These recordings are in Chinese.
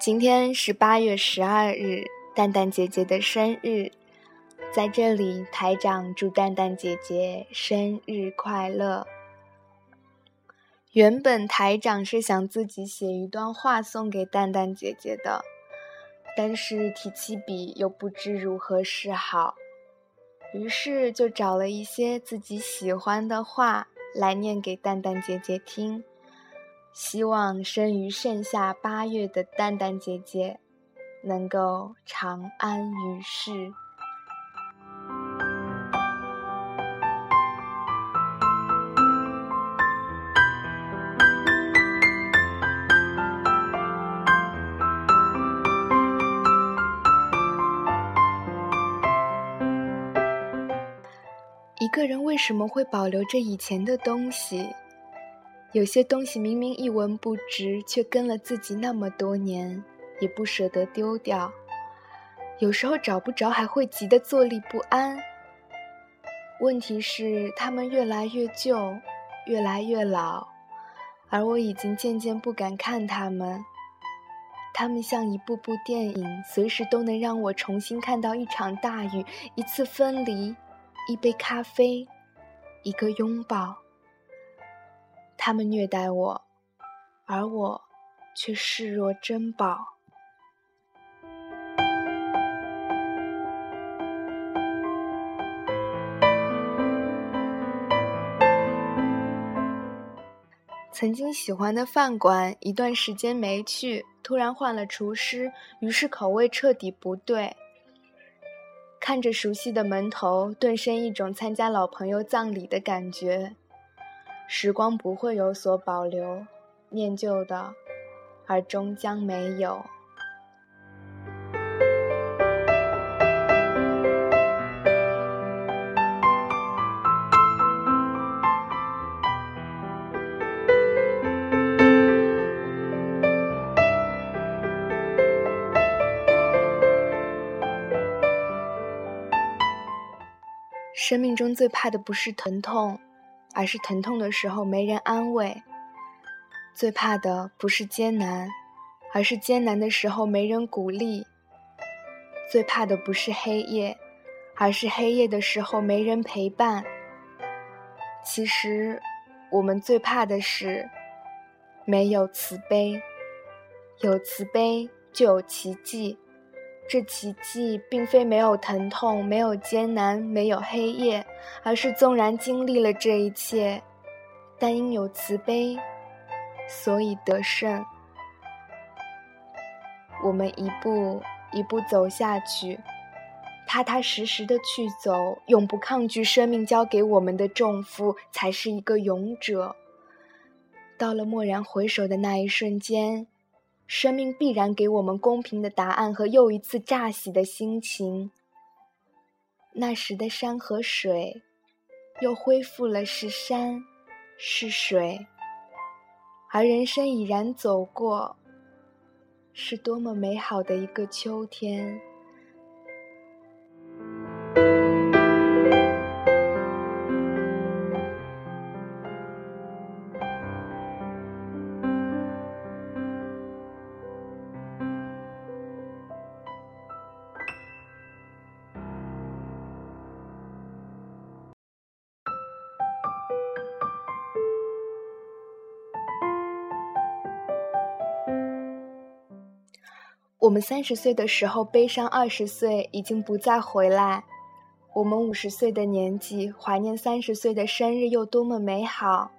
今天是八月十二日，蛋蛋姐姐的生日，在这里，台长祝蛋蛋姐姐生日快乐。原本台长是想自己写一段话送给蛋蛋姐姐的，但是提起笔又不知如何是好，于是就找了一些自己喜欢的话来念给蛋蛋姐姐听。希望生于盛夏八月的蛋蛋姐姐，能够长安于世。一个人为什么会保留着以前的东西？有些东西明明一文不值，却跟了自己那么多年，也不舍得丢掉。有时候找不着，还会急得坐立不安。问题是，它们越来越旧，越来越老，而我已经渐渐不敢看它们。它们像一部部电影，随时都能让我重新看到一场大雨、一次分离、一杯咖啡、一个拥抱。他们虐待我，而我却视若珍宝。曾经喜欢的饭馆，一段时间没去，突然换了厨师，于是口味彻底不对。看着熟悉的门头，顿生一种参加老朋友葬礼的感觉。时光不会有所保留，念旧的，而终将没有。生命中最怕的不是疼痛。而是疼痛的时候没人安慰，最怕的不是艰难，而是艰难的时候没人鼓励。最怕的不是黑夜，而是黑夜的时候没人陪伴。其实，我们最怕的是没有慈悲，有慈悲就有奇迹。这奇迹并非没有疼痛，没有艰难，没有黑夜，而是纵然经历了这一切，但因有慈悲，所以得胜。我们一步一步走下去，踏踏实实的去走，永不抗拒生命交给我们的重负，才是一个勇者。到了蓦然回首的那一瞬间。生命必然给我们公平的答案和又一次乍喜的心情。那时的山和水，又恢复了是山，是水。而人生已然走过，是多么美好的一个秋天。我们三十岁的时候悲伤，二十岁已经不再回来。我们五十岁的年纪怀念三十岁的生日，又多么美好。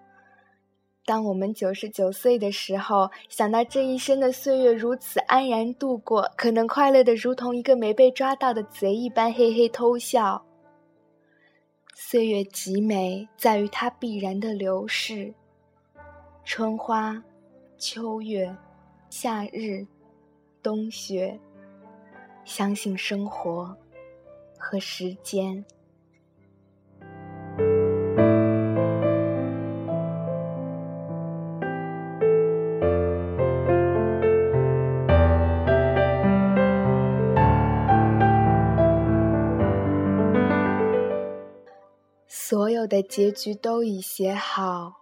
当我们九十九岁的时候，想到这一生的岁月如此安然度过，可能快乐的如同一个没被抓到的贼一般，嘿嘿偷笑。岁月极美，在于它必然的流逝。春花，秋月，夏日。冬雪，相信生活和时间。所有的结局都已写好，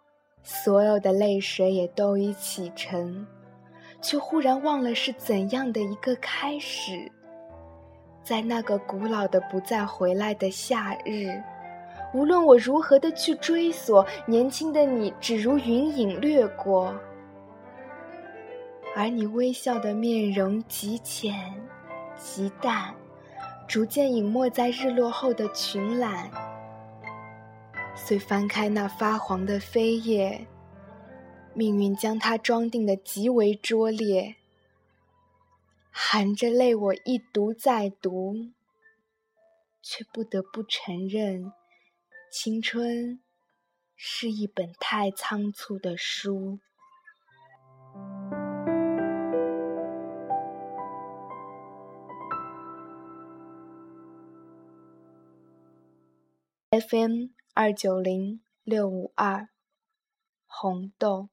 所有的泪水也都已启程。却忽然忘了是怎样的一个开始。在那个古老的不再回来的夏日，无论我如何的去追索，年轻的你只如云影掠过，而你微笑的面容极浅极淡，逐渐隐没在日落后的群岚。遂翻开那发黄的扉页，命运将它装订的极为拙劣。含着泪，我一读再读，却不得不承认，青春是一本太仓促的书。FM 二九零六五二，红豆。